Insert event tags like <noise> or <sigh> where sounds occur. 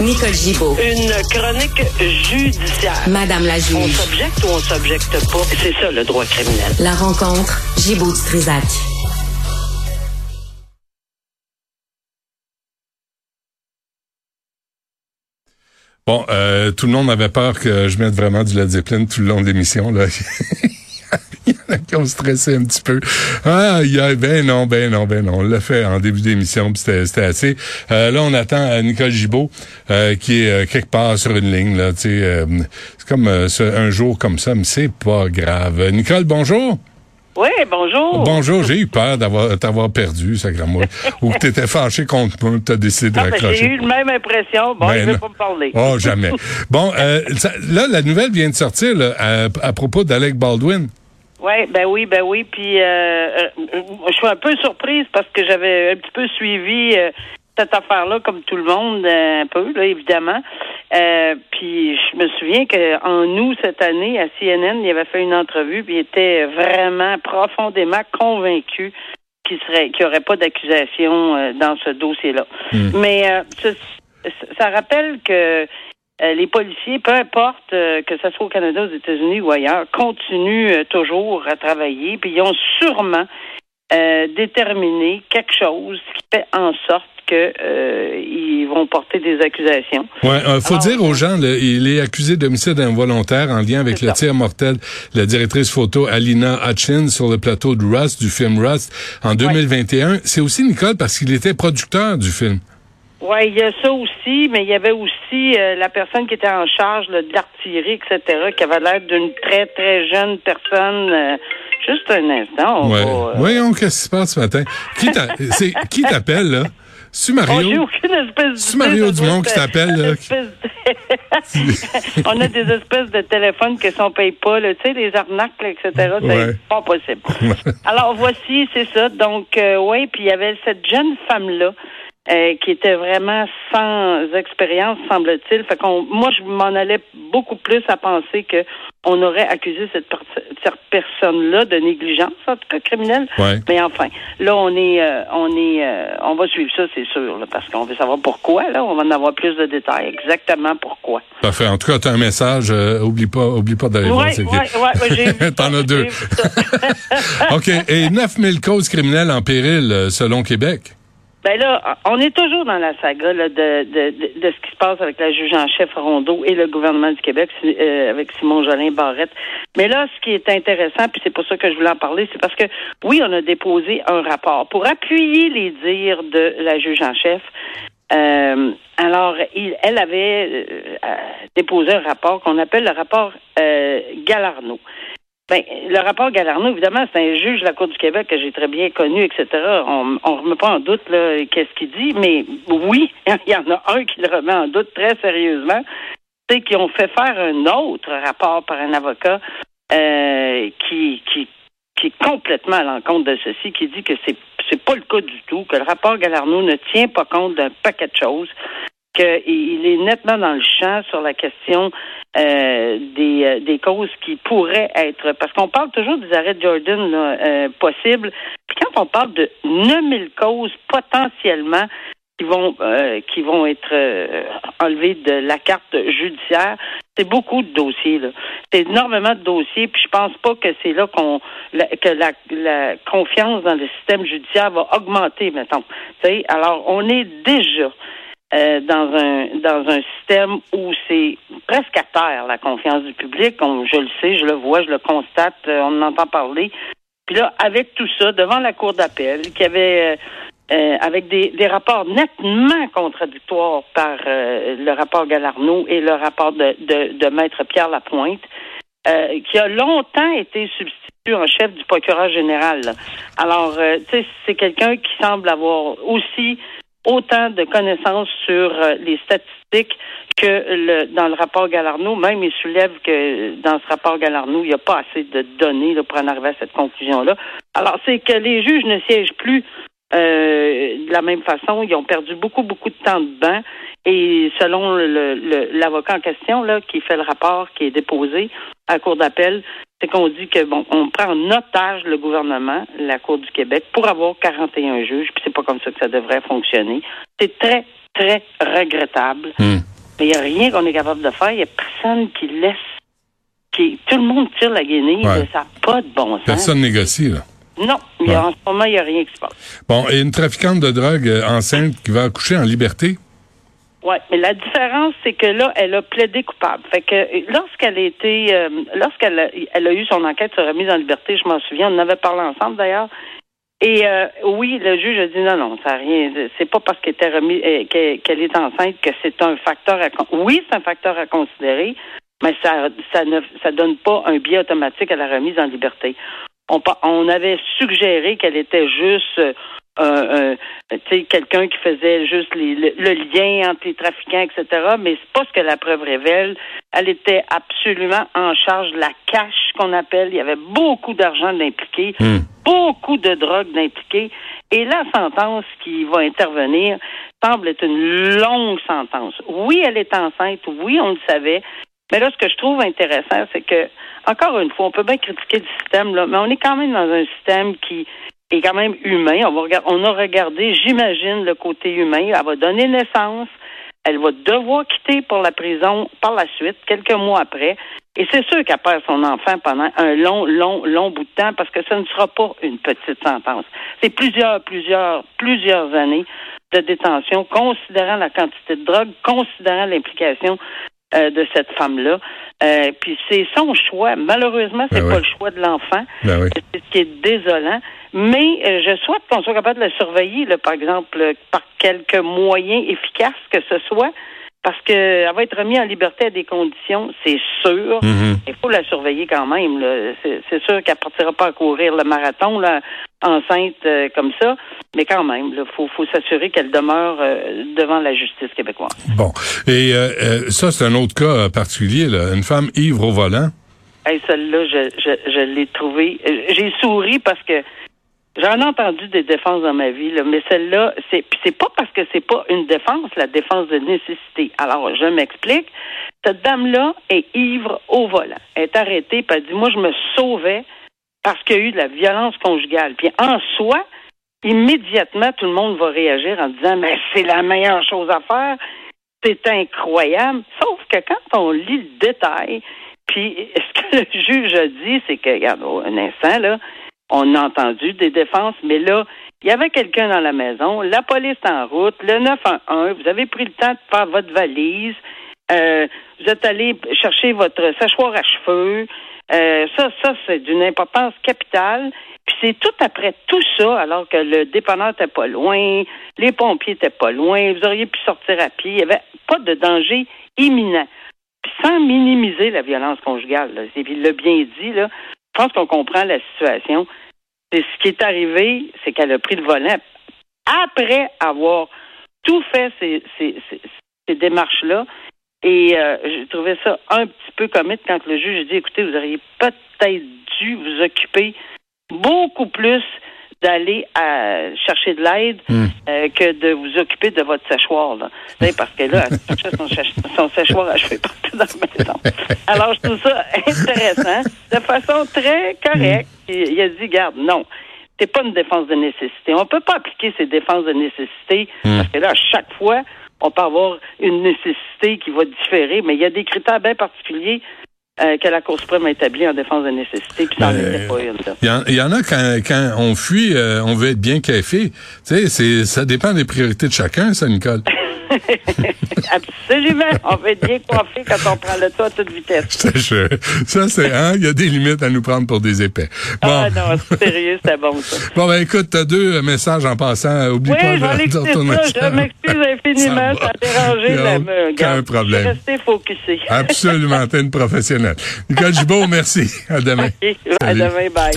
Nicole Gibaud. Une chronique judiciaire. Madame la On juge. s'objecte ou on s'objecte pas? C'est ça le droit criminel. La rencontre, Gibaud du Trisac. Bon, euh, tout le monde avait peur que je mette vraiment du Led Zeppelin tout le long de l'émission. Là. <laughs> <laughs> Qui ont stressé un petit peu. Ah, il y a, ben non, ben non, ben non. On l'a fait en début d'émission, puis c'était assez. Euh, là, on attend euh, Nicole Gibault, euh, qui est euh, quelque part sur une ligne. Là, euh, c'est comme euh, un jour comme ça, mais c'est pas grave. Nicole, bonjour. Oui, bonjour. Bonjour, j'ai eu peur d'avoir t'avoir perdu, sacrément. Ou que t'étais fâché contre moi, t'as décidé de Ah, ben, raccrocher. J'ai eu la même impression. Bon, Ben ne non. pas me parler. Oh, jamais. <laughs> Bon, euh, ça- là, la nouvelle vient de sortir là, à, à propos d'Alec Baldwin. Ouais, ben oui, ben oui. Puis euh, euh, je suis un peu surprise parce que j'avais un petit peu suivi euh, cette affaire-là, comme tout le monde, euh, un peu, là, évidemment. Euh, puis je me souviens qu'en août cette année, à CNN, il avait fait une entrevue, puis il était vraiment profondément convaincu qu'il serait qu'il n'y aurait pas d'accusation euh, dans ce dossier-là. Mais euh, ça, ça rappelle que les policiers, peu importe euh, que ce soit au Canada, aux États-Unis ou ailleurs, continuent euh, toujours à travailler, puis ils ont sûrement euh, déterminé quelque chose qui fait en sorte que euh, vont porter des accusations. Ouais, euh, faut Alors, dire aux gens, il est accusé d'homicide involontaire en lien avec le ça. tir mortel la directrice photo Alina Hutchins sur le plateau de Rust, du film Rust, en 2021. C'est aussi Nicole parce qu'il était producteur du film. Oui, il y a ça aussi, mais il y avait aussi euh, la personne qui était en charge là, de l'artillerie, etc., qui avait l'air d'une très, très jeune personne. euh, juste un instant. On Ouais. va, euh, Voyons qu'est-ce qui se passe ce matin. Qui t'a- <laughs> c'est qui t'appelle là? C'est Oh, Mario. aucune espèce C'est Mario Dumont qui t'appelle, de- <laughs> On a des espèces de téléphones que si on paye pas, là, tu sais, les arnaques, là, etc., c'est Ouais. pas possible. <laughs> Alors, voici, c'est ça. Donc, euh, oui, puis il y avait cette jeune femme-là euh, qui était vraiment sans expérience, semble-t-il. Fait qu'on, moi, je m'en allais beaucoup plus à penser que on aurait accusé cette, per- cette personne-là de négligence, en tout cas criminelle. Ouais. Mais enfin, là, on est, euh, on est, euh, on va suivre ça, c'est sûr, là, parce qu'on veut savoir pourquoi. Là, on va en avoir plus de détails, exactement pourquoi. Parfait. En tout cas, t'as un message. oublie pas, oublie pas d'aller voir. <laughs> J'ai vu ça, T'en as deux. OK. Et 9000 causes criminelles en péril, selon Québec. Ben là, on est toujours dans la saga là, de, de, de, de ce qui se passe avec la juge en chef Rondeau et le gouvernement du Québec euh, avec Simon Jolin Barrette. Mais là, ce qui est intéressant, puis c'est pour ça que je voulais en parler, c'est parce que oui, on a déposé un rapport pour appuyer les dires de la juge en chef. Euh, alors, il, elle avait euh, déposé un rapport qu'on appelle le rapport euh, Galarno. Ben, le rapport Galarno, évidemment, c'est un juge de la Cour du Québec que j'ai très bien connu, etc. On ne remet pas en doute qu'est-ce qu'il dit, mais oui, <laughs> il y en a un qui le remet en doute très sérieusement. C'est qu'ils ont fait faire un autre rapport par un avocat euh, qui, qui, qui est complètement à l'encontre de ceci, qui dit que c'est c'est pas le cas du tout, que le rapport Galarno ne tient pas compte d'un paquet de choses, qu'il est nettement dans le champ sur la question euh, des, euh, des causes qui pourraient être, parce qu'on parle toujours des arrêts de Jordan là, euh, possibles, puis quand on parle de 9000 causes potentiellement qui vont euh, qui vont être euh, enlevées de la carte judiciaire, c'est beaucoup de dossiers là. C'est énormément de dossiers, puis je pense pas que c'est là qu'on que la, la confiance dans le système judiciaire va augmenter, mettons. Alors on est déjà euh, dans un dans un système où c'est presque à terre la confiance du public. On- je le sais, je le vois, je le constate, euh, on en entend parler. Puis là, avec tout ça, devant la cour d'appel, qui avait euh, euh, avec des, des rapports nettement contradictoires par euh, le rapport Galarno et le rapport de, de, de Maître Pierre Lapointe, euh, qui a longtemps été substitut en chef du procureur général. Alors, euh, tu sais, c'est quelqu'un qui semble avoir aussi autant de connaissances sur euh, les statistiques que le, dans le rapport Galarno. Même, il soulève que dans ce rapport Galarno, il n'y a pas assez de données pour en arriver à cette conclusion-là. Alors, c'est que les juges ne siègent plus euh, de la même façon. Ils ont perdu beaucoup, beaucoup de temps de banc. Et selon l'avocat en question, là, qui fait le rapport, qui est déposé à la Cour d'appel, c'est qu'on dit que bon, on prend en otage le gouvernement, la Cour du Québec, pour avoir 41 juges, puis c'est pas comme ça que ça devrait fonctionner. C'est très, très regrettable. Hmm. Mais il n'y a rien qu'on est capable de faire. Il n'y a personne qui laisse. Qui, tout le monde tire la guenille. Ouais. Ça n'a pas de bon sens. Personne négocie, là. Non, il y a- Ouais. en ce moment, il n'y a rien qui se passe. Bon, et une trafiquante de drogue euh, enceinte qui va accoucher en liberté? Oui, mais la différence, c'est que là, elle a plaidé coupable. Fait que euh, lorsqu'elle a été, euh, lorsqu'elle a, elle a eu son enquête sur remise en liberté, je m'en souviens, on en avait parlé ensemble d'ailleurs. Et euh, oui, le juge a dit non, non, ça n'a rien. C'est pas parce qu'elle était remis, qu'elle est enceinte que c'est un facteur à. Oui, c'est un facteur à considérer, mais ça, ça ne, ça donne pas un biais automatique à la remise en liberté. On, avait suggéré qu'elle était juste euh, sais, quelqu'un qui faisait juste les- le, le lien entre les trafiquants, etc. Mais c'est pas ce que la preuve révèle. Elle était absolument en charge de la cash qu'on appelle. Il y avait beaucoup d'argent d'impliqué, Hmm. beaucoup de drogue d'impliqué. Et la sentence qui va intervenir semble être une longue sentence. Oui, elle est enceinte. Oui, on le savait. Mais là, ce que je trouve intéressant, c'est que, encore une fois, on peut bien critiquer le système, là, mais on est quand même dans un système qui est quand même humain. On, va on a regardé, j'imagine, le côté humain. Elle va donner naissance. Elle va devoir quitter pour la prison par la suite, quelques mois après. Et c'est sûr qu'elle perd son enfant pendant un long, long, long bout de temps parce que ce ne sera pas une petite sentence. C'est plusieurs, plusieurs, plusieurs années de détention, considérant la quantité de drogue, considérant l'implication euh, de cette femme-là. Euh, puis c'est son choix. Malheureusement, c'est Ben pas le choix de l'enfant. Ben oui. C'est ce qui est désolant. Mais euh, je souhaite qu'on soit capable de la surveiller, là, par exemple, euh, par quelques moyens efficaces que ce soit, parce qu'elle va être remise en liberté à des conditions, c'est sûr. Mhm. Il faut la surveiller quand même. c'est sûr qu'elle partira pas à courir le marathon là, enceinte euh, comme ça, mais quand même, il faut, faut s'assurer qu'elle demeure euh, devant la justice québécoise. Bon. Et euh, euh, ça, c'est un autre cas particulier, là. Une femme ivre au volant. Hey, celle-là, je, je, je l'ai trouvée. J'ai souri parce que j'en ai entendu des défenses dans ma vie, là, mais celle-là, c'est c'est pas parce que c'est pas une défense, la défense de nécessité. Alors, je m'explique. Cette dame-là est ivre au volant. Elle est arrêtée, puis elle dit Moi, je me sauvais parce qu'il y a eu de la violence conjugale. Puis en soi, immédiatement, tout le monde va réagir en disant Mais c'est la meilleure chose à faire. C'est incroyable. Sauf que quand on lit le détail, puis <laughs> ce que le juge a dit, c'est que, regarde, oh, un instant, là, on a entendu des défenses, mais là, il y avait quelqu'un dans la maison, la police est en route, le 911, vous avez pris le temps de faire votre valise, euh, vous êtes allé chercher votre séchoir à cheveux. Euh, ça, ça, c'est d'une importance capitale. Puis c'est tout après tout ça, alors que le dépanneur n'était pas loin, les pompiers n'étaient pas loin, vous auriez pu sortir à pied, il n'y avait pas de danger imminent. Puis sans minimiser la violence conjugale, là. Il l'a bien dit. Je pense qu'on comprend la situation. Ce qui est arrivé, c'est qu'elle a pris le volant après avoir tout fait ces démarches-là. Et euh, j'ai trouvé ça un petit peu comique quand le juge a dit écoutez, vous auriez peut-être dû vous occuper beaucoup plus d'aller à chercher de l'aide Hmm. euh, que de vous occuper de votre séchoir. Là. Parce que là, son, son séchoir à cheveux partout dans la maison. Alors, je trouve ça intéressant, de façon très correcte. Il, il a dit, garde, non, c'est pas une défense de nécessité. On peut pas appliquer ces défenses de nécessité Hmm. parce que là, à chaque fois, on peut avoir une nécessité qui va différer, mais il y a des critères bien particuliers euh, que la Cour suprême a établis en défense de nécessité, puis ça était pas une. Il y, en- il y en a quand, quand on fuit, euh, on veut être bien café. Tu sais, ça dépend des priorités de chacun, ça, Nicole. <laughs> Absolument. On veut être bien coiffé quand on prend le toit à toute vitesse. Je te jure. Ça, c'est, hein, il y a des limites à nous prendre pour des épais. Bon. Ah non, c'est sérieux, c'était bon ça. Bon, ben, écoute, t'as deux euh, messages en passant. Oublie Oui, pas de, de retourner ça. Je m'excuse infiniment. Ça a dérangé. La- aucun problème. Resté focusé. Absolument, t'es une professionnelle. Nicole Gibault, merci. À demain. <laughs> OK. À demain. Bye.